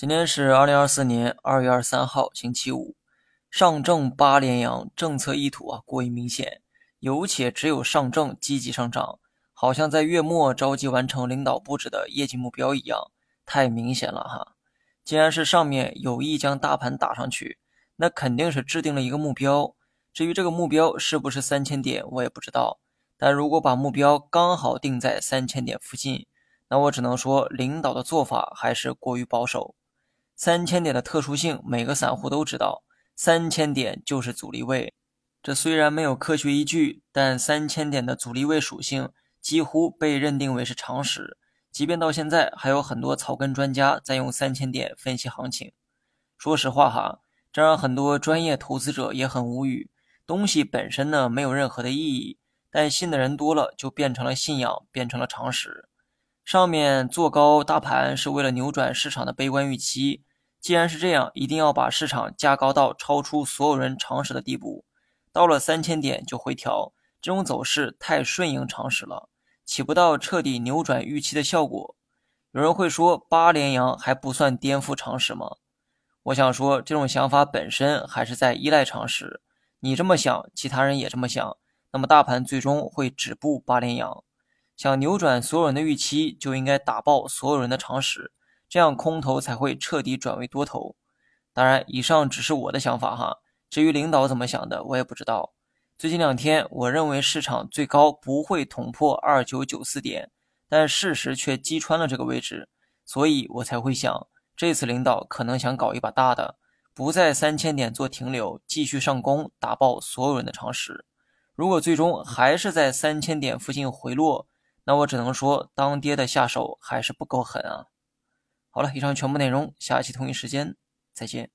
今天是二零二四年二月二十三号，星期五。上证八连阳，政策意图啊过于明显，有且只有上证积极上涨，好像在月末着急完成领导布置的业绩目标一样，太明显了哈。既然是上面有意将大盘打上去，那肯定是制定了一个目标。至于这个目标是不是三千点，我也不知道。但如果把目标刚好定在三千点附近，那我只能说领导的做法还是过于保守。三千点的特殊性，每个散户都知道，三千点就是阻力位。这虽然没有科学依据，但三千点的阻力位属性几乎被认定为是常识。即便到现在，还有很多草根专家在用三千点分析行情。说实话哈，这让很多专业投资者也很无语。东西本身呢没有任何的意义，但信的人多了，就变成了信仰，变成了常识。上面做高大盘是为了扭转市场的悲观预期。既然是这样，一定要把市场架高到超出所有人常识的地步。到了三千点就回调，这种走势太顺应常识了，起不到彻底扭转预期的效果。有人会说，八连阳还不算颠覆常识吗？我想说，这种想法本身还是在依赖常识。你这么想，其他人也这么想，那么大盘最终会止步八连阳。想扭转所有人的预期，就应该打爆所有人的常识。这样空头才会彻底转为多头。当然，以上只是我的想法哈。至于领导怎么想的，我也不知道。最近两天，我认为市场最高不会捅破二九九四点，但事实却击穿了这个位置，所以我才会想，这次领导可能想搞一把大的，不在三千点做停留，继续上攻，打爆所有人的常识。如果最终还是在三千点附近回落，那我只能说，当跌的下手还是不够狠啊。好了，以上全部内容，下期同一时间再见。